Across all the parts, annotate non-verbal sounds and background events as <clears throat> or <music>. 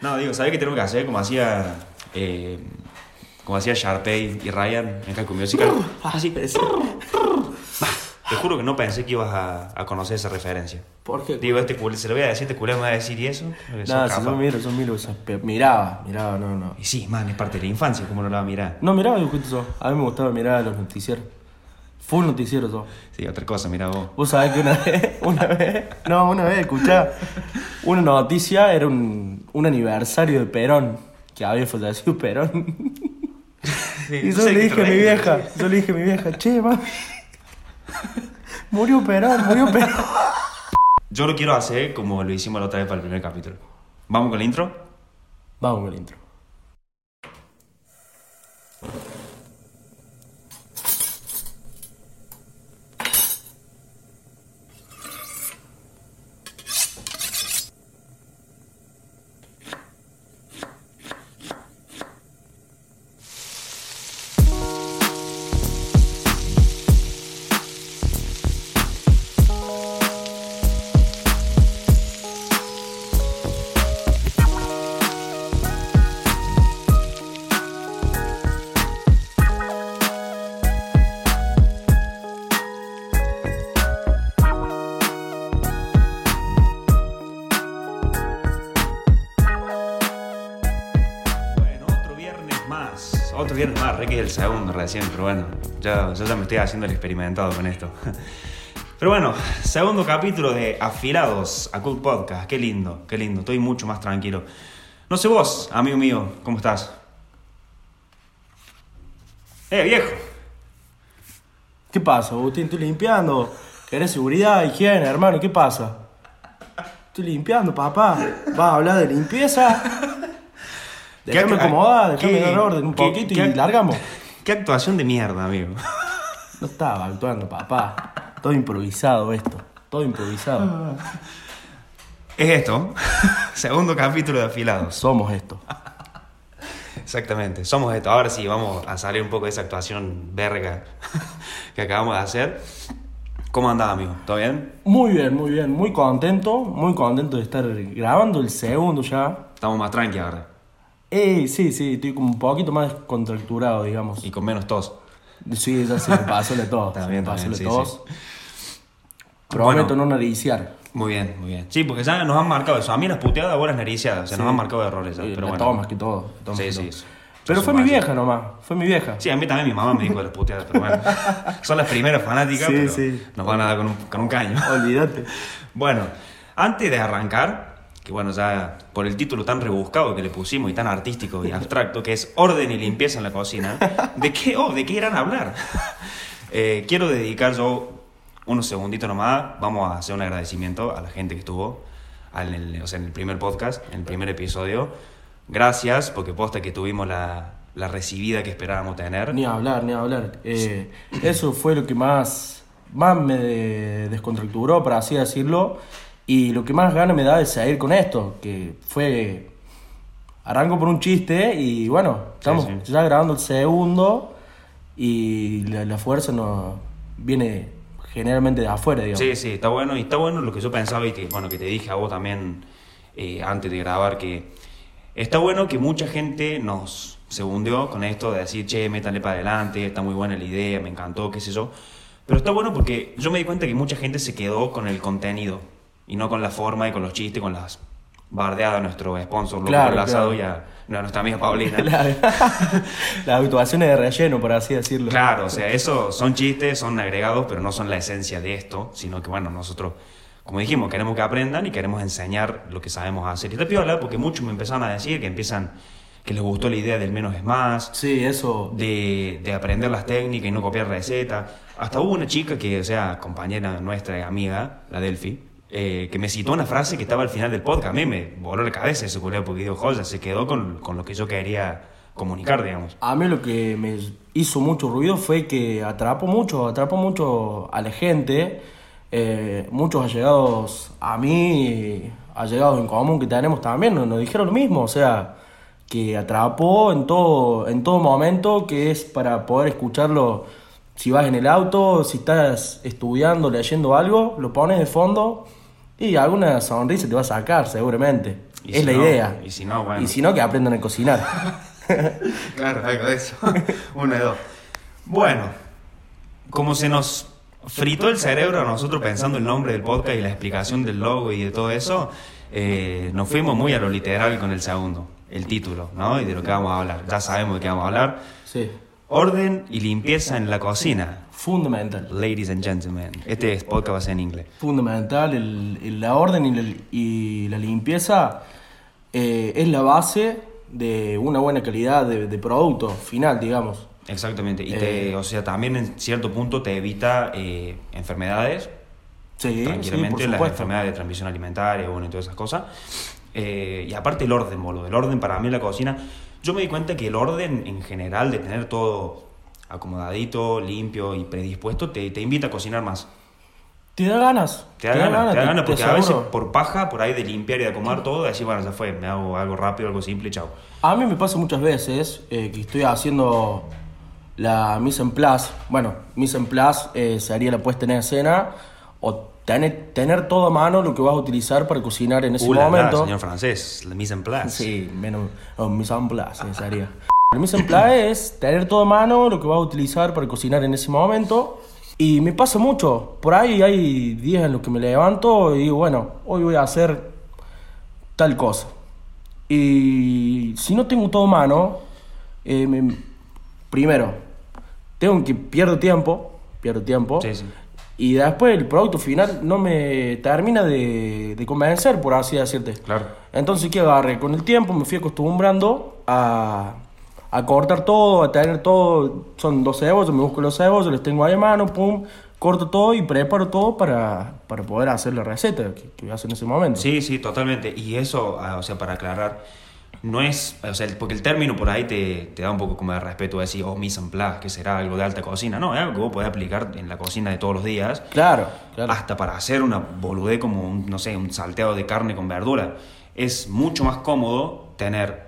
No, digo, ¿sabes qué tenemos que hacer? Como hacía. eh, como hacía Sharpay y Ryan en Calco Musical. Así. Te juro que no pensé que ibas a, a conocer esa referencia. ¿Por qué? Digo, este culé, se lo voy a decir, este culé me va a decir y eso. Nada, si yo miro, yo miro, o sea, pe- miraba, miraba, no, no. Y sí, man, es parte de la infancia, ¿cómo no la va a mirar? No, miraba dibujitos. A mí me gustaba mirar los noticieros. Full noticieros yo. Sí, otra cosa, mira vos. Vos sabés que una vez, <laughs> una vez, no, una vez, escuchá, una noticia era un, un aniversario de Perón, que había fallecido Perón. <laughs> y yo le dije a mi vieja, yo le dije a mi vieja, che, mami, murió Perón, murió Perón. Yo lo quiero hacer como lo hicimos la otra vez para el primer capítulo. ¿Vamos con el intro? Vamos con el intro. Re que es el segundo recién, pero bueno, ya, ya me estoy haciendo el experimentado con esto. <laughs> Pero bueno, segundo capítulo de Afilados a Cool Podcast. Qué lindo, qué lindo. Estoy mucho más tranquilo. No sé vos, amigo mío, ¿cómo estás? Eh, viejo. ¿Qué pasa, Agustín? Estoy limpiando. ¿Querés seguridad, higiene, hermano? ¿Qué pasa? Estoy limpiando, papá. ¿Vas a hablar de limpieza? Déjame ¿Qué- acomodar, déjame qué- dar orden un qué- poquito qué- y largamos. Qué actuación de mierda, amigo. <laughs> No estaba actuando, papá. Todo improvisado esto. Todo improvisado. <laughs> Es esto. <laughs> segundo capítulo de Afilados. Somos esto. Exactamente, somos esto. Ahora sí, vamos a salir un poco de esa actuación verga que acabamos de hacer. ¿Cómo andás, amigo? ¿Todo bien? Muy bien, muy bien. Muy contento. Muy contento de estar grabando el segundo ya. Estamos más tranqui ahora. Eh, sí, sí. Estoy como un poquito más contracturado, digamos. Y con menos tos. Sí, ya se me pasó de todo. Está se me pasó tos. Prometo Bueno. no nariciar. Muy bien, muy bien. Sí, porque ya nos han marcado eso. A mí las puteadas, vos las nariciadas. O sea, nos han marcado errores ya. Pero bueno. que todo. tomas Sí, que sí, todo. sí. Pero Yo fue mi vieja nomás. Fue mi vieja. Sí, a mí también mi mamá me dijo de las puteadas, pero bueno. <laughs> Son las primeras fanáticas, Sí, pero sí. nos van a dar con un, con un caño. Olvídate. <laughs> Bueno, antes de arrancar, que bueno, ya por el título tan rebuscado que le pusimos y tan artístico y abstracto, que es Orden y limpieza en la cocina, ¿de qué, oh, ¿de qué irán a hablar? Eh, quiero dedicar yo unos segunditos nomás, vamos a hacer un agradecimiento a la gente que estuvo en el, o sea, en el primer podcast, en el primer episodio. Gracias, porque posta que tuvimos la, la recibida que esperábamos tener. Ni hablar, ni hablar. Eh, eso fue lo que más, más me de- descontracturó, por así decirlo. Y lo que más ganas me da de seguir con esto, que fue... Arranco por un chiste y bueno, estamos sí. ya grabando el segundo y la, la fuerza nos viene generalmente de afuera, digamos. Sí, sí, está bueno. Y está bueno lo que yo pensaba y que, bueno, que te dije a vos también eh, antes de grabar, que está bueno que mucha gente nos se hundió con esto de decir, che, métanle para adelante, está muy buena la idea, me encantó, qué sé yo. Pero está bueno porque yo me di cuenta que mucha gente se quedó con el contenido y no con la forma y con los chistes, con las bardeadas a nuestro sponsor, Loco Claro, claro. y a, a nuestra amiga Paulina. <laughs> La- <laughs> Las actuaciones de relleno, por así decirlo. Claro, o sea, eso son chistes, son agregados, pero no son la esencia de esto, sino que, bueno, nosotros, como dijimos, queremos que aprendan y queremos enseñar lo que sabemos hacer. Y está piola porque muchos me empezaron a decir que empiezan, que les gustó la idea del menos es más, Sí, eso. de, de aprender las técnicas y no copiar recetas. Hasta hubo una chica que, o sea, compañera nuestra, amiga, la Delphi, eh, que me citó una frase que estaba al final del podcast. A mí me voló la cabeza culeo porque digo, joya, se quedó con, con lo que yo quería comunicar, digamos. A mí lo que me hizo mucho ruido fue que atrapó mucho, atrapó mucho a la gente, eh, muchos allegados a mí, allegados en común que tenemos también, nos, nos dijeron lo mismo, o sea, que atrapó en todo, en todo momento, que es para poder escucharlo si vas en el auto, si estás estudiando, leyendo algo, lo pones de fondo y alguna sonrisa te va a sacar seguramente. Y es si la no- idea. y si no, bueno. Y si no, que aprendan a cocinar. <laughs> Claro, algo de eso. <laughs> Uno de dos. Bueno, como se nos fritó el cerebro a nosotros pensando el nombre del podcast y la explicación del logo y de todo eso, eh, nos fuimos muy a lo literal con el segundo, el título, ¿no? Y de lo que vamos a hablar. Ya sabemos de qué vamos a hablar. Sí. Orden y limpieza en la cocina. Fundamental. Ladies and gentlemen. Este podcast va a ser en inglés. Fundamental. El, el- la orden y la, y la limpieza eh, es la base de una buena calidad de, de producto final, digamos. Exactamente. Y te, Eh. o sea, también en cierto punto te evita eh, enfermedades Sí, sí, por tranquilamente las enfermedades de transmisión alimentaria, bueno, y todas esas cosas. Eh, y aparte el orden, boludo. El orden para mí en la cocina. Yo me di cuenta que el orden en general, de tener todo acomodadito, limpio y predispuesto, te, te invita a cocinar más. Te da ganas. Te da ganas, te da ganas, porque a veces por paja, por ahí de limpiar y de acomodar todo, decir, bueno, ya fue, me hago algo rápido, algo simple chao. A mí me pasa muchas veces eh, que estoy haciendo la mise en place. Bueno, mise en place eh, sería la puesta en escena o tener, tener todo a mano lo que vas a utilizar para cocinar en ese Uh, la, la, momento. señor francés, la mise en place. Sí, menos oh, mise en place sería. <laughs> El mise en place es tener todo a mano lo que vas a utilizar para cocinar en ese momento. Y me pasa mucho. Por ahí hay días en los que me levanto y digo, bueno, hoy voy a hacer tal cosa. Y si no tengo todo a mano, eh, me- primero, tengo que pierdo tiempo, pierdo tiempo. Sí, sí. Y después el producto final no me termina de, de convencer, por así decirte. Claro. Entonces, ¿qué agarré? Con el tiempo me fui acostumbrando a, a cortar todo, a tener todo. Son dos cebollas, me busco los cebollos, les tengo ahí a mano, pum, corto todo y preparo todo para, para poder hacer la receta que, que voy a hacer en ese momento. Sí, sí, totalmente. Y eso, ah, o sea, para aclarar, no es, o sea, porque el término por ahí te, te da un poco como de respeto a decir, oh, mise en place, que será algo de alta cocina. No, es algo que vos podés aplicar en la cocina de todos los días, Claro, claro. hasta para hacer una boludez como, un, no sé, un salteado de carne con verdura. Es mucho más cómodo tener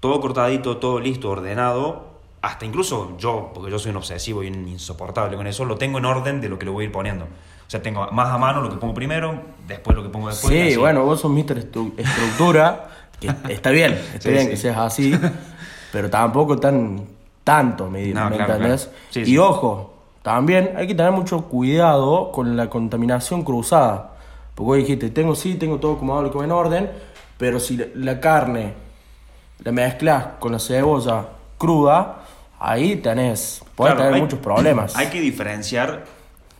todo cortadito, todo listo, ordenado. Hasta incluso yo, porque yo soy un obsesivo y un insoportable con eso, lo tengo en orden de lo que le voy a ir poniendo. O sea, tengo más a mano lo que pongo primero, después lo que pongo después. Sí, bueno, vos sos Mr. Estru- Estructura, <laughs> que está bien, está Sí, bien sí. que seas así, <laughs> pero tampoco tan tanto, ¿me, No, me claro, entendés? claro. Sí, y ojo, también hay que tener mucho cuidado con la contaminación cruzada. Porque vos dijiste, tengo sí, tengo todo que va en orden, pero si la, carne la mezclas con la cebolla cruda, ahí tenés, podés Claro, tener hay- muchos problemas. <clears throat> Hay que diferenciar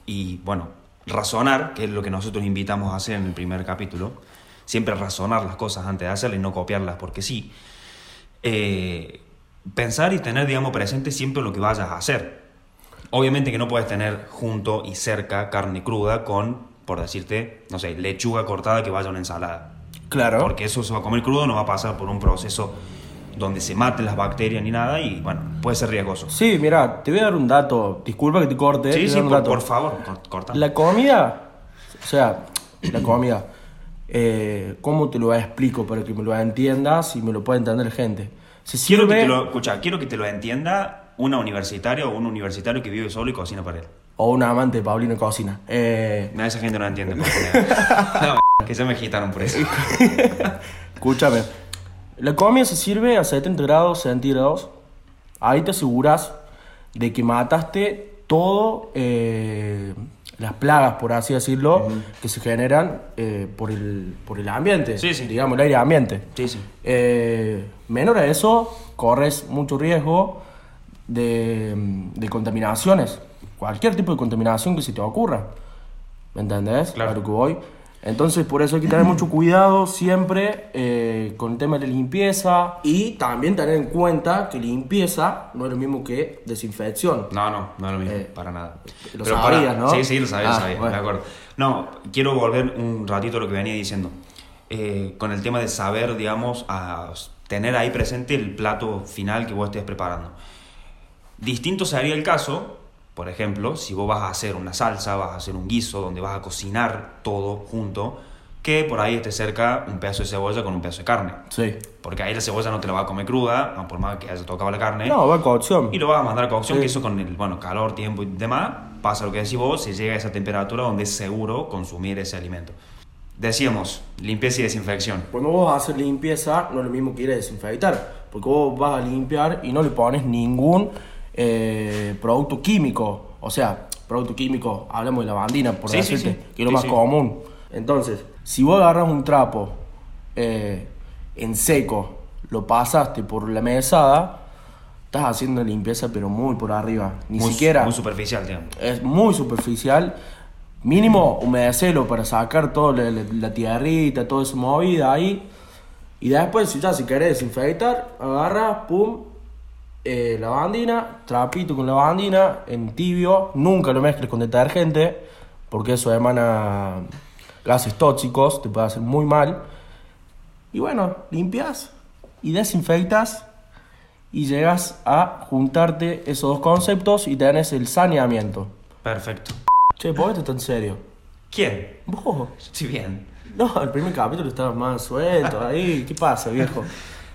y, bueno, razonar, que es lo que nosotros invitamos a hacer en el primer capítulo. Siempre razonar las cosas antes de hacerlas y no copiarlas, porque sí. Eh, pensar y tener, digamos, presente siempre lo que vayas a hacer. Obviamente que no puedes tener junto y cerca carne cruda con, por decirte, no sé, lechuga cortada que vaya a una ensalada. Claro. Porque eso se va a comer crudo, no va a pasar por un proceso donde se maten las bacterias ni nada y, bueno, puede ser riesgoso. Sí, mira, te voy a dar un dato, disculpa que te corte. te Sí, sí, por, por favor, cor- corta. La comida, o sea, la comida, eh, ¿cómo te lo explico para que me lo entiendas y me lo pueda entender la gente? Se Quiero que sirve, te lo, escucha, quiero que te lo entienda una universitaria o un universitario que vive solo y cocina para él. o un amante de Paulino Cocina. Eh, No, esa gente no entiende. por <laughs> favor. No, que se me agitaron por eso. <laughs> escúchame, la comida se sirve a 70 grados centígrados. Ahí te aseguras de que mataste todo eh, las plagas, por así decirlo, que se generan eh, por, el, por el ambiente, Sí, sí. digamos, el aire ambiente. Sí, sí. Eh, menor a eso, corres mucho riesgo de, de contaminaciones. Cualquier tipo de contaminación que se te ocurra. ¿Me entendés? Claro. Que voy. Entonces, por eso hay que tener mucho <clears throat> cuidado siempre eh, con el tema de limpieza y también tener en cuenta que limpieza no es lo mismo que desinfección. No, no, no es lo mismo, Eh, para nada. lo Pero sabías, ¿no? Sí, sí, lo sabía, Ah, sabía, bueno. de acuerdo. No, quiero volver un ratito a lo que venía diciendo. Eh, con el tema de saber, digamos, a tener ahí presente el plato final que vos estés preparando. Distinto sería el caso, por ejemplo, si vos vas a hacer una salsa, vas a hacer un guiso donde vas a cocinar todo junto, que por ahí esté cerca un pedazo de cebolla con un pedazo de carne. Sí. Porque ahí la cebolla no te la va a comer cruda, por más que haya tocado la carne. No, va a cocción. Y lo vas a mandar a cocción, Sí. que eso con el bueno, calor, tiempo y demás, pasa lo que decís vos, se llega a esa temperatura donde es seguro consumir ese alimento. Decíamos, limpieza y desinfección. Cuando vos vas a hacer limpieza, no es lo mismo que ir a desinfectar. Porque vos vas a limpiar y no le pones ningún eh, producto químico. O sea, producto químico, hablamos de lavandina, por Sí, sí, decirte, sí. que es lo Sí, más sí. común. Entonces, si vos agarras un trapo eh, en seco, lo pasaste por la mesada, estás haciendo limpieza, pero muy por arriba. Ni Muy- siquiera Muy superficial, digamos. es muy superficial. Mínimo humedecelo para sacar toda la, la- la tierrita, toda esa movida ahí. Y después, si ya si querés desinfectar, agarras, pum, eh, lavandina, trapito con lavandina, en tibio. Nunca lo mezcles con detergente, porque eso emana gases tóxicos, te puede hacer muy mal. Y bueno, limpias y desinfectas y llegas a juntarte esos dos conceptos y tenés el saneamiento. Perfecto. Che, ¿por qué tan serio? ¿Quién? Vos. Sí, bien. No, el primer capítulo estaba más suelto ahí. ¿Qué pasa, viejo?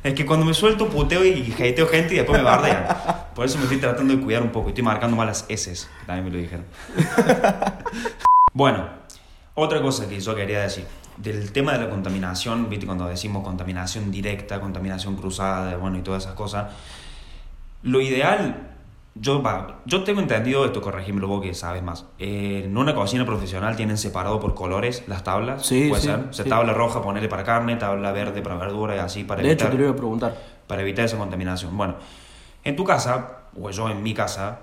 Es que cuando me suelto puteo y hateo gente y después me bardean. Por eso me estoy tratando de cuidar un poco. Estoy marcando malas S. También me lo dijeron. <laughs> Bueno, otra cosa que yo quería decir. Del tema de la contaminación, viste, cuando decimos contaminación directa, contaminación cruzada, bueno, y todas esas cosas. Lo ideal, yo, va, yo tengo entendido esto, corregímelo vos que sabes más. Eh, en una cocina profesional tienen separado por colores las tablas. Sí, puede sí, ser. O sea, sí. tabla roja ponerle para carne, tabla verde para verdura y así para De hecho, te lo iba a preguntar. para evitar esa contaminación. Bueno, en tu casa, o yo en mi casa,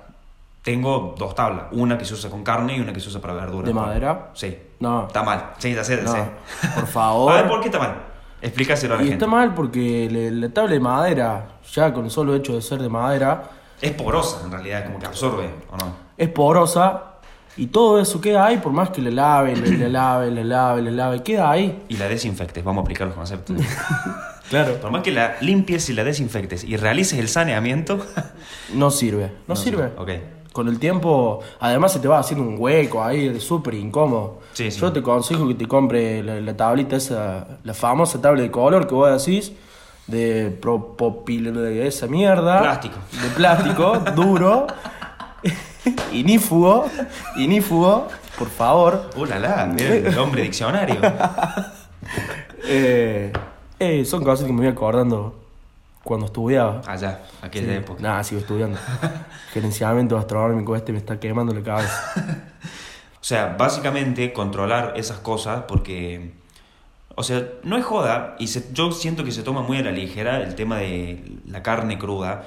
tengo dos tablas. Una que se usa con carne y una que se usa para verdura. ¿De madera? Sí. No. Está mal. Sí, ya sé, ya No, por <laughs> A favor. ver, ¿por qué está mal? Explícaselo a la Y gente. está mal porque la tabla de madera, ya con el solo hecho de ser de madera, Es porosa, en realidad, como que absorbe, ¿o no? es porosa y todo eso queda ahí, por más que le lave, le, le lave, le lave, le lave, queda ahí. Y la desinfectes, vamos a aplicar los conceptos. <laughs> Claro. Por más que la limpies y la desinfectes y realices el saneamiento, <laughs> No sirve, no, sirve. Ok. Con el tiempo, además se te va haciendo un hueco ahí, es súper incómodo. Sí, sí. Yo te aconsejo que te compre la, la tablita esa, la famosa tabla de color que vos decís, de propopil, de esa mierda. Plástico. De plástico, duro, <laughs> inífugo, inífugo, por favor. ¡Uh, la, la! Mira el <laughs> hombre diccionario. Eh, eh, son cosas que me voy acordando cuando estudiaba. Allá, aquella época. Nada, sigo estudiando. <laughs> Gerenciamiento gastronómico este me está quemando la cabeza. O sea, básicamente controlar esas cosas porque, o sea, no es joda y se- yo siento que se toma muy a la ligera el tema de la carne cruda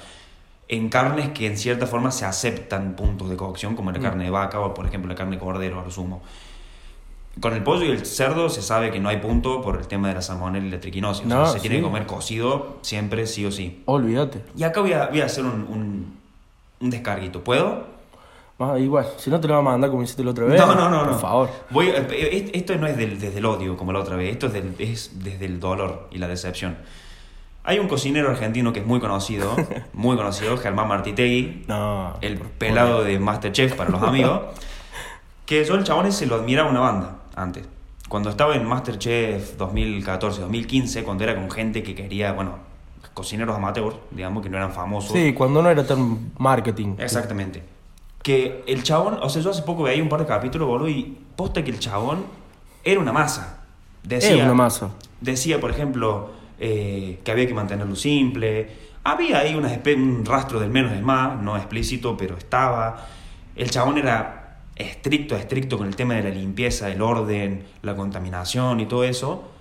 en carnes que en cierta forma se aceptan puntos de cocción, como la carne de vaca o por ejemplo la carne de cordero, a lo sumo. Con el pollo y el cerdo se sabe que no hay punto por el tema de la salmonella y la triquinosis. O sea, se tiene que comer cocido siempre, sí o sí. Olvídate. Y acá voy a, voy a hacer un, un, un descarguito. ¿Puedo? Ah, igual, si no te lo va a mandar como hiciste la otra vez. No, no, no, no. Por favor. Voy, eh, eh, esto no es del- desde el odio como la otra vez, esto es, del- es desde el dolor y la decepción. Hay un cocinero argentino que es muy conocido, <laughs> muy conocido, Germán Martitegui, No. el pelado de Masterchef para los amigos, <laughs> que yo el chabón se lo admiraba una banda antes. Cuando estaba en Masterchef 2014, 2015, cuando era con gente que quería, bueno, cocineros amateurs, digamos, que no eran famosos. Sí, cuando no era tan marketing. Exactamente. Que el chabón, o sea, yo hace poco veía un par de capítulos, boludo, y posta que el chabón era una masa. Decía, Es una masa. Decía, por ejemplo, eh, que había que mantenerlo simple. Había ahí una un rastro del menos es más, no explícito, pero estaba. El chabón era estricto, estricto con el tema de la limpieza, el orden, la contaminación y todo eso.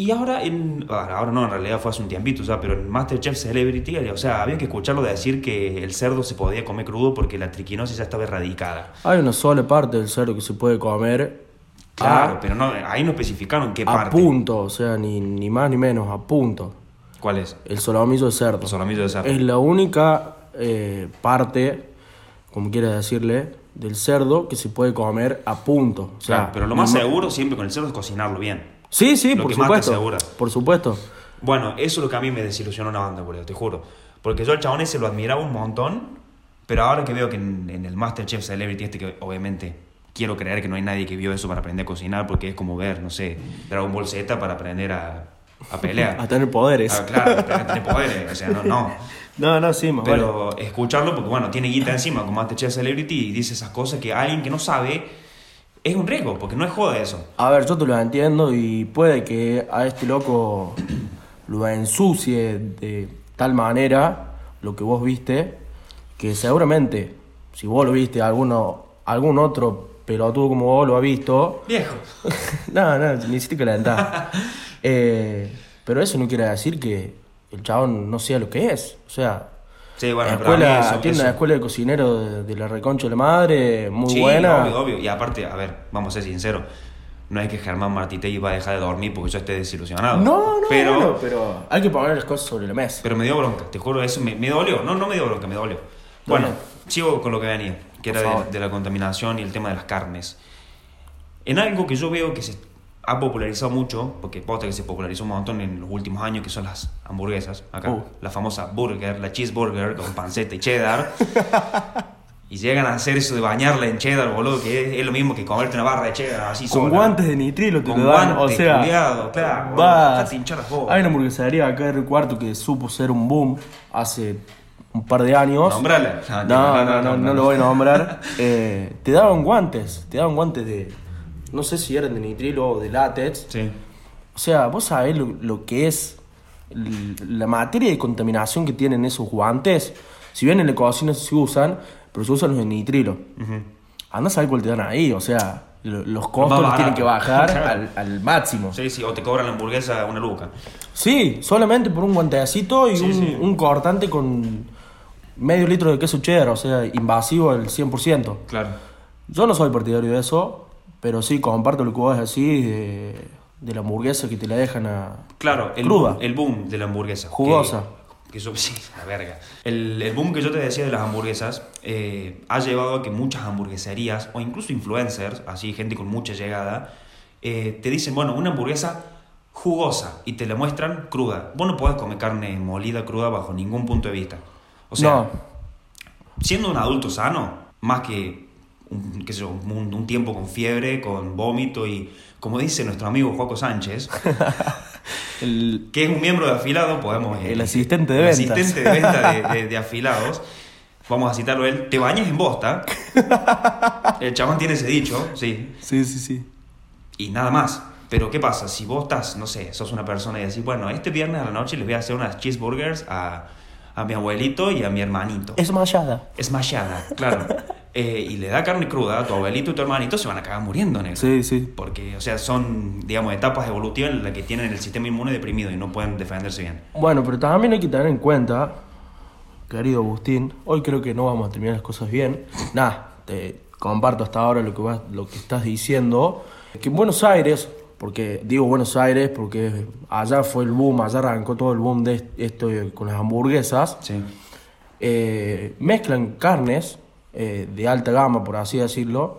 Y ahora, en, ah, ahora no, en realidad fue hace un tiempito, o sea, pero en Masterchef Celebrity, o sea, había que escucharlo de decir que el cerdo se podía comer crudo porque la triquinosis ya estaba erradicada. Hay una sola parte del cerdo que se puede comer. Claro, a, pero no, ahí no especificaron qué a parte. punto, o sea, ni, ni más ni menos, a punto. ¿Cuál es? El solomillo de cerdo. El solomillo de cerdo. Es la única eh, parte, como quieras decirle, del cerdo que se puede comer a punto. O sea, Claro, pero lo más seguro siempre con el cerdo es cocinarlo bien. Sí, sí, lo por que supuesto. Por supuesto. Bueno, eso es lo que a mí me desilusionó una banda, boludo, te juro. Porque yo al chabón ese lo admiraba un montón, pero ahora que veo que en, en el Masterchef Celebrity este, que obviamente quiero creer que no hay nadie que vio eso para aprender a cocinar, porque es como ver, no sé, Dragon Ball Z para aprender a, a pelear. <laughs> A tener poderes. Ah, claro, para tener poderes, o sea, no, no. <laughs> No, no, sí, más vale. Pero escucharlo, porque bueno, tiene guita encima con Masterchef Celebrity y dice esas cosas que alguien que no sabe es un riesgo, porque no es joda eso. A ver, yo te lo entiendo y puede que a este loco lo ensucie de tal manera lo que vos viste, que seguramente, si vos lo viste, alguno, algún otro pelotudo como vos lo ha visto, Viejo. <laughs> no, no, ni siquiera calentar. <laughs> Eh, pero eso no quiere decir que el chabón no sea lo que es. O sea, Sí, bueno, la escuela, eso- tiene eso- una escuela de cocinero de, la reconcha de la madre, muy sí, buena. obvio, obvio. Y aparte, a ver, vamos a ser sinceros. No es que Germán Martitegui va a dejar de dormir porque yo esté desilusionado. No, no, pero, bueno, pero hay que poner las cosas sobre la mesa. pero me dio bronca, te juro, eso me, me dolió. No, no me dio bronca, me dolió. Bueno, sigo con lo que venía, que Por era de, de la contaminación y el tema de las carnes. En algo que yo veo que se ha popularizado mucho, porque posta que se popularizó un montón en los últimos años, que son las hamburguesas, acá, Uh. la famosa burger, la cheeseburger con panceta y cheddar. <laughs> y llegan a hacer eso de bañarla en cheddar, boludo, que es, es lo mismo que comerte una barra de cheddar así Con sola. guantes de nitrilo te Con lo dan, o guantes, sea, culiado, claro, boludo, vas- bolas. hay una hamburguesería acá de Río Cuarto que supo ser un boom hace un par de años. Nombrala. No, no, no, no, lo voy a nombrar. <laughs> Eh, te daban guantes, te daban guantes de, no sé si eran de nitrilo o de látex. Sí. O sea, vos sabés lo, lo que es la materia de contaminación que tienen esos guantes. Si bien en la cocina se usan, pero se usan los de nitrilo. Anda a saber cuál te dan ahí, o sea, lo- los costos los tienen que bajar <laughs> al, al máximo. Sí, sí, o te cobran la hamburguesa una luca. Sí, solamente por un guantecito y Sí, un, sí. un cortante con medio litro de queso cheddar, o sea, invasivo al 100%. Claro. Yo no soy partidario de eso, pero sí comparto lo que vos decís de, de la hamburguesa que te la dejan a... Claro, el Cruda. boom, el boom de la hamburguesa. Jugosa. Que, que eso, <laughs> sí, la verga. El, el boom que yo te decía de las hamburguesas eh, ha llevado a que muchas hamburgueserías, o incluso influencers, así gente con mucha llegada, eh, te dicen, bueno, una hamburguesa jugosa y te la muestran cruda. Vos no podés comer carne molida cruda bajo ningún punto de vista. O sea, no, siendo un adulto sano, más que un, qué sé yo, un, un tiempo con fiebre, con vómito y, como dice nuestro amigo Joaco Sánchez, <laughs> el, que es un miembro de afilado, podemos... eh, El asistente de el ventas. asistente de venta de, de- de <laughs> afilados. Vamos a citarlo él. Te bañas en bosta. El chabón tiene ese dicho, sí. sí, sí, sí. Y nada más. Pero ¿qué pasa? Si vos estás, no sé, sos una persona y decís, bueno, este viernes a la noche les voy a hacer unas cheeseburgers a, a mi abuelito y a mi hermanito. Es mallada. Es machada, claro. <laughs> Eh, y le da carne cruda a tu abuelito y tu hermanito, se van a cagar muriendo, negro. Sí, sí. Porque, o sea, son, digamos, etapas evolutivas en las que tienen el sistema inmune deprimido y no pueden defenderse bien. Bueno, pero también hay que tener en cuenta, querido Agustín, hoy creo que no vamos a terminar las cosas bien. Nada, te comparto hasta ahora lo que, vas- lo que estás diciendo. Que en Buenos Aires, porque digo Buenos Aires porque allá fue el boom, allá arrancó todo el boom de esto con las hamburguesas. Sí. eh, mezclan carnes eh, de alta gama, por así decirlo,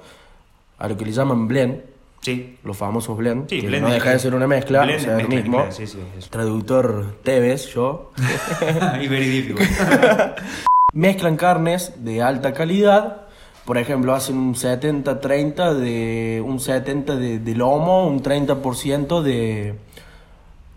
a lo que le llaman blend, Sí. los famosos blend, Sí, que blend no deja de ser una mezcla, blend o sea, es el mismo. sí. Traductor Tevez, yo. <laughs> y very difficult. <laughs> Mezclan carnes de alta calidad. Por ejemplo, hacen un 70-30 de. un 70 de, de lomo, un 30% de.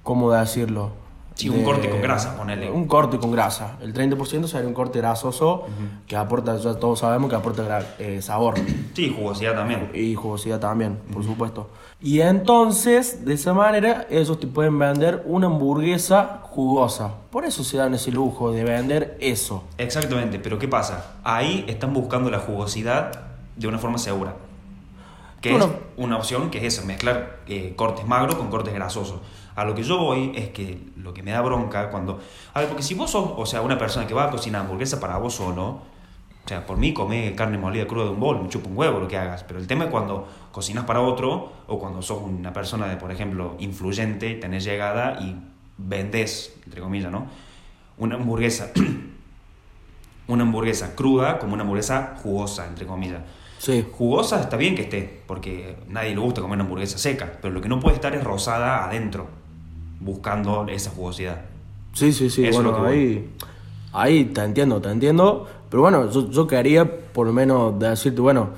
¿Cómo decirlo? Sí, un corte con grasa, ponele. Un corte con grasa. El 30% sería un corte grasoso que aporta, ya todos sabemos que aporta eh, sabor Sí, jugosidad también. y jugosidad también, por supuesto. Y entonces, de esa manera, ellos te pueden vender una hamburguesa jugosa. Por eso se dan ese lujo de vender eso. Exactamente, pero ¿qué pasa? Ahí están buscando la jugosidad de una forma segura. Que Bueno. es una opción que es esa, mezclar eh, cortes magros con cortes grasosos. A lo que yo voy es que lo que me da bronca cuando... A ver, porque si vos sos, o sea, una persona que va a cocinar hamburguesa para vos solo, o sea, por mí come carne molida cruda de un bol, me chupa un huevo lo que hagas, pero el tema es cuando cocinas para otro o cuando sos una persona de, por ejemplo, influyente, tenés llegada y vendés, entre comillas, ¿no? Una hamburguesa <clears throat> una hamburguesa cruda como una hamburguesa jugosa, entre comillas. Sí. Jugosa está bien que esté, porque nadie le gusta comer una hamburguesa seca, pero lo que no puede estar es rosada adentro, buscando esa jugosidad. Sí, sí, sí. Eso es lo bueno, que ahí, ahí te entiendo, te entiendo. Pero bueno, yo, yo quería por lo menos decirte, bueno,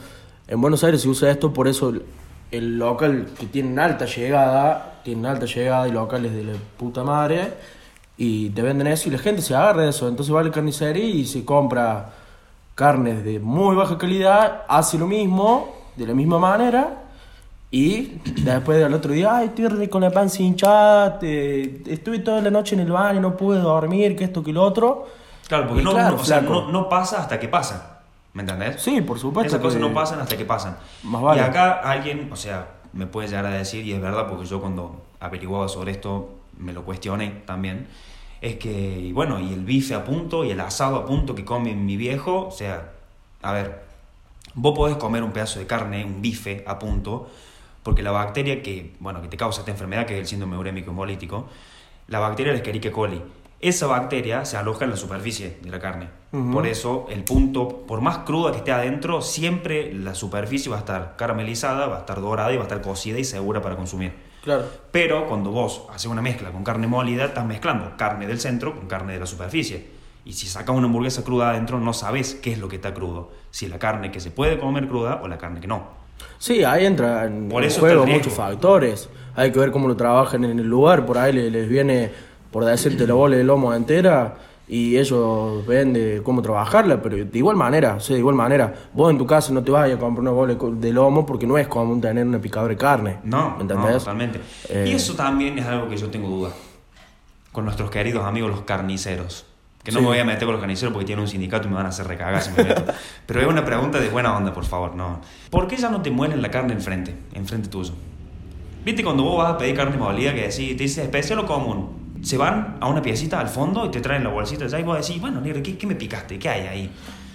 en Buenos Aires se usa esto, por eso el, el local que tiene alta llegada, tiene alta llegada y locales de la puta madre, y te venden eso y la gente se agarra de eso. Entonces va a la carnicería y se compra carnes de muy baja calidad, hace lo mismo, de la misma manera, Y después del otro día, ay, estoy con la panza hinchada, te- estuve toda la noche en el baño, no pude dormir, que esto, que lo otro. Claro, porque no, claro, no, o sea, flaco. no, no pasa hasta que pasa. ¿Me entendés? Sí, por supuesto Esas cosas no pasan hasta que pasan. Más vale. Y acá alguien, o sea, me puede llegar a decir, y es verdad porque yo cuando averiguaba sobre esto me lo cuestioné también, es que, bueno, y el bife a punto y el asado a punto que come mi viejo, o sea, a ver, vos podés comer un pedazo de carne, un bife a punto, porque la bacteria que, bueno, que te causa esta enfermedad, que es el síndrome urémico hemolítico, la bacteria es la Escherichia coli. Esa bacteria se aloja en la superficie de la carne. Por eso el punto, por más cruda que esté adentro, siempre la superficie va a estar caramelizada, va a estar dorada y va a estar cocida y segura para consumir. Claro. Pero cuando vos haces una mezcla con carne molida, estás mezclando carne del centro con carne de la superficie. Y si sacas una hamburguesa cruda adentro, no sabes qué es lo que está crudo. Si la carne que se puede comer cruda o la carne que no. Sí, ahí entra en Por en eso juego muchos factores. Hay que ver cómo lo trabajan en el lugar. Por ahí le- les viene, por decirte, la bola de lomo entera y ellos ven de cómo trabajarla, pero de igual manera, o sea, de igual manera, vos en tu casa no te vayas a comprar una bola de lomo porque no es común tener una picadora de carne. No, ¿Me no, totalmente. Eh, Y eso también es algo que yo tengo duda. Con nuestros queridos amigos los carniceros. Que no Sí. me voy a meter con los carniceros porque tienen un sindicato y me van a hacer recagar si me meto. <laughs> Pero es una pregunta de buena onda, por favor, no. ¿Por qué ya no te muelen la carne enfrente, enfrente tuyo? ¿Viste cuando vos vas a pedir carne molida que decís, te dice especial o común? Se van a una piecita al fondo y te traen la bolsita allá y vos decís, bueno, negro, ¿qué, qué me picaste? ¿Qué hay ahí?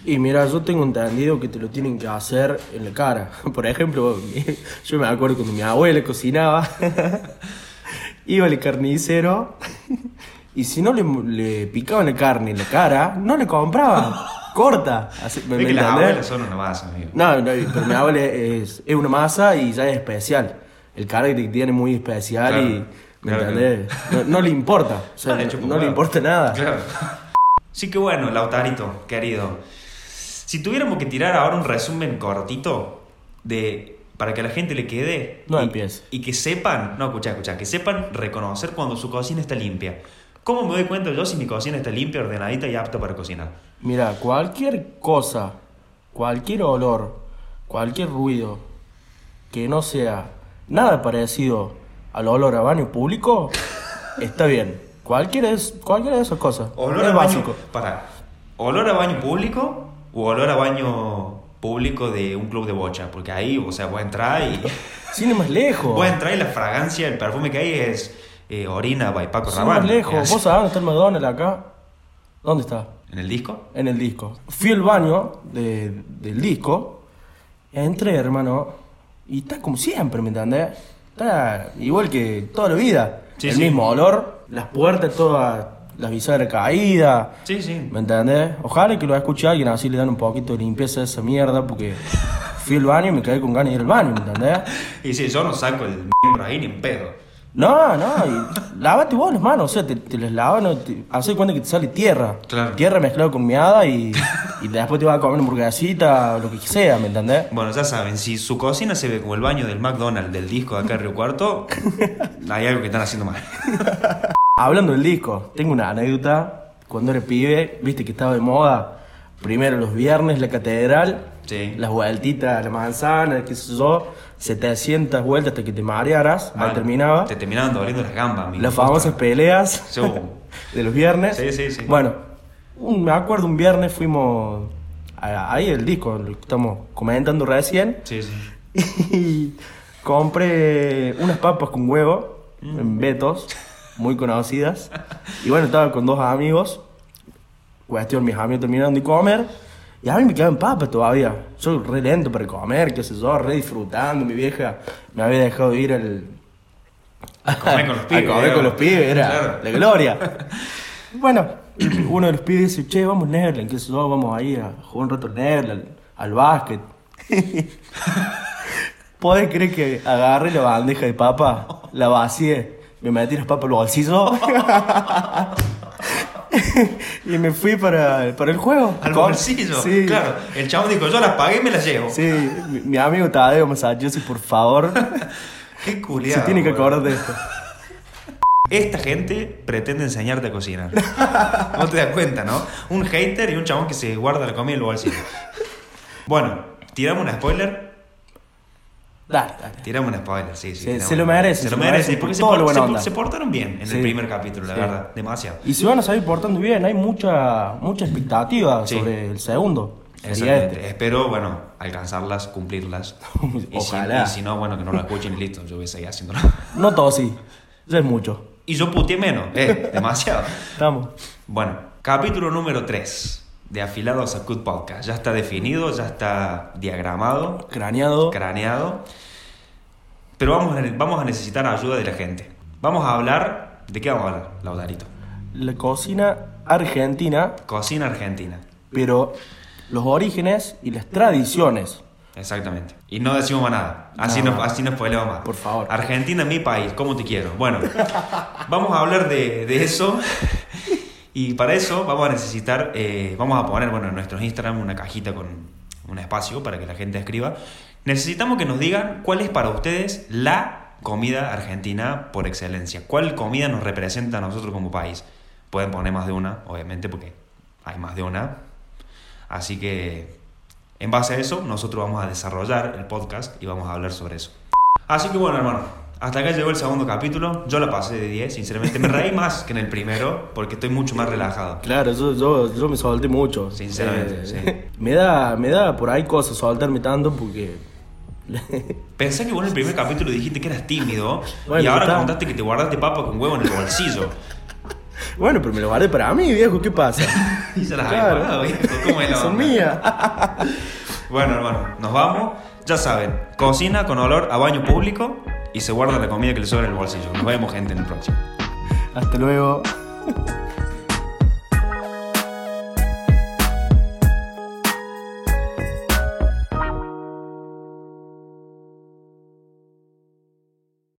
Y mira, yo tengo entendido que te lo tienen que hacer en la cara. <laughs> Por ejemplo, yo me acuerdo cuando mi abuela cocinaba, <laughs> iba al carnicero y si no le, le picaban la carne en la cara, no le compraba. <laughs> Corta. Así, ¿me, Es que las abuelas son una masa, amigo. No, no, pero mi abuela es, es una masa y ya es especial. El carácter que tiene es muy especial Claro, y, ¿me claro, entendés? No, no le importa. O sea, <laughs> no, no le importa nada. Claro. Sí que bueno, Lautarito, querido. Si tuviéramos que tirar ahora un resumen cortito de para que a la gente le quede No y, empieces. y que sepan, no, escucha, escucha, que sepan reconocer cuando su cocina está limpia. ¿Cómo me doy cuenta yo si mi cocina está limpia, ordenadita y apta para cocinar? Mira, cualquier cosa, cualquier olor, cualquier ruido que no sea nada parecido al olor a baño público, <laughs> está bien. Cualquiera, es, cualquiera de esas cosas. Olor es a baño, básico. para, olor a baño público o olor a baño público de un club de bocha, porque ahí, o sea, voy a entrar y <laughs> ir más lejos. voy a entrar y la fragancia, el perfume que hay es eh, orina by Paco ir Rabanne. más lejos. ¿Vos sabés dónde está el McDonald's acá? ¿Dónde está? ¿En el disco? En el disco. Fui al baño de- del disco, entré, hermano, y está como siempre, ¿me entendés? Está igual que toda la vida. Sí, el sí. mismo olor, las puertas, todas las bisagras caídas. Sí, sí. ¿Me entendés? Ojalá que lo escuche alguien, así le dan un poquito de limpieza a esa mierda, porque fui al baño y me quedé con ganas de ir al baño, ¿me entendés? <laughs> Y si yo no saco el miembro ahí ni en pedo. No, no, y lávate vos las manos, o sea, te, te las lavas, no, te, haces cuenta que te sale tierra. Claro. Tierra mezclada con miada y, y después te vas a comer una hamburguesita o lo que sea, ¿me entendés? Bueno, ya saben, si su cocina se ve como el baño del McDonald's del disco de acá en Río Cuarto, <laughs> hay algo que están haciendo mal. <laughs> Hablando del disco, tengo una anécdota. Cuando era pibe, viste que estaba de moda. Primero los viernes la catedral, Sí. las vueltitas la manzana, qué sé yo, 700 vueltas hasta que te marearas, ahí Mal. terminaba. Te terminaban doliendo las gambas. Las famosas peleas Sí. <laughs> de los viernes. Sí, sí, sí. Bueno, un- me acuerdo un viernes fuimos a- ahí el disco, lo que estamos comentando recién, Sí, sí. <laughs> y compré unas papas con huevo Mm. en Betos, muy conocidas. Y bueno, estaba con dos amigos. Cuestión, mis amigos terminaron de comer. Y a mí me quedaban papas todavía. Yo re lento para comer, qué sé yo, re disfrutando. Mi vieja me había dejado ir al, A comer con los <laughs> pibes. a comer con los pibes, era Claro. la gloria. <laughs> bueno, <clears throat> uno de los pibes dice, che, vamos Nerland, qué sé yo, vamos ahí a jugar un rato Nerland, al básquet. <laughs> ¿Podés creer que agarré la bandeja de papa, la vacié, me metí las papas en los bolsillos <laughs> y me fui para, para el juego? Al bolsillo. Sí. Claro. El chabón dijo, yo las pagué y me las llevo. Sí, mi, mi amigo Tadeo Massachusetts, por favor, <laughs> Qué culiado. se tiene que acordar de esto. <laughs> Esta gente pretende enseñarte a cocinar. No te das cuenta, ¿no? Un hater y un chabón que se guarda la comida en el bolsillo. Bueno, tiramos una spoiler. Dale, dale. Tiramos un spoiler, sí, sí. Se- se lo un- merece, Se se lo lo merece, merece, porque se, todo lo por- buena se- onda. se portaron bien en Sí. el primer capítulo, la Sí. verdad. Demasiado. Y se van a salir portando bien, hay mucha, mucha expectativa Sí. sobre el segundo. Exactamente. este. Espero, bueno, alcanzarlas, cumplirlas. Y si, Ojalá. y si no, bueno, que no lo escuchen y listo. Yo voy a seguir haciéndolo. No todo sí, ya es mucho. Y yo puteé menos, eh, demasiado. Estamos. Bueno, capítulo número 3 de Afilados a Good Podcast. Ya está definido, ya está diagramado, Craneado. craneado. Pero vamos a, vamos a necesitar ayuda de la gente. Vamos a hablar. ¿De qué vamos a hablar, Laudarito? La cocina argentina, Cocina argentina. pero los orígenes y las tradiciones. Exactamente. Y no decimos más nada. Así No. no, así no spoileo más. Por favor. Argentina, mi país, ¿cómo te quiero? Bueno, <laughs> vamos a hablar de, de eso. Y para eso vamos a necesitar, eh, vamos a poner, bueno, en nuestros Instagram una cajita con un espacio para que la gente escriba. Necesitamos que nos digan cuál es para ustedes la comida argentina por excelencia. ¿Cuál comida nos representa a nosotros como país? Pueden poner más de una, obviamente, porque hay más de una. Así que, en base a eso, nosotros vamos a desarrollar el podcast y vamos a hablar sobre eso. Así que bueno, hermano, hasta acá llegó el segundo capítulo. Yo la pasé de 10, sinceramente. Me reí más que en el primero porque estoy mucho más relajado. Claro, yo, yo, yo me solté mucho. Sinceramente, sí. Me da, me da por ahí cosas soltarme tanto porque. <laughs> Pensé que vos en el primer capítulo dijiste que eras tímido Bueno, y ahora está. contaste que te guardaste papa con huevo en el bolsillo. bueno, pero me lo guardé para mí, viejo, ¿qué pasa? <laughs> Y se las Claro. había pagado, viejo. ¿Cómo es la <laughs> Son onda? mías. Bueno, hermano, nos vamos. Ya saben, cocina con olor a baño público y se guarda la comida que le sobra en el bolsillo. Nos vemos, gente, en el próximo. Hasta luego.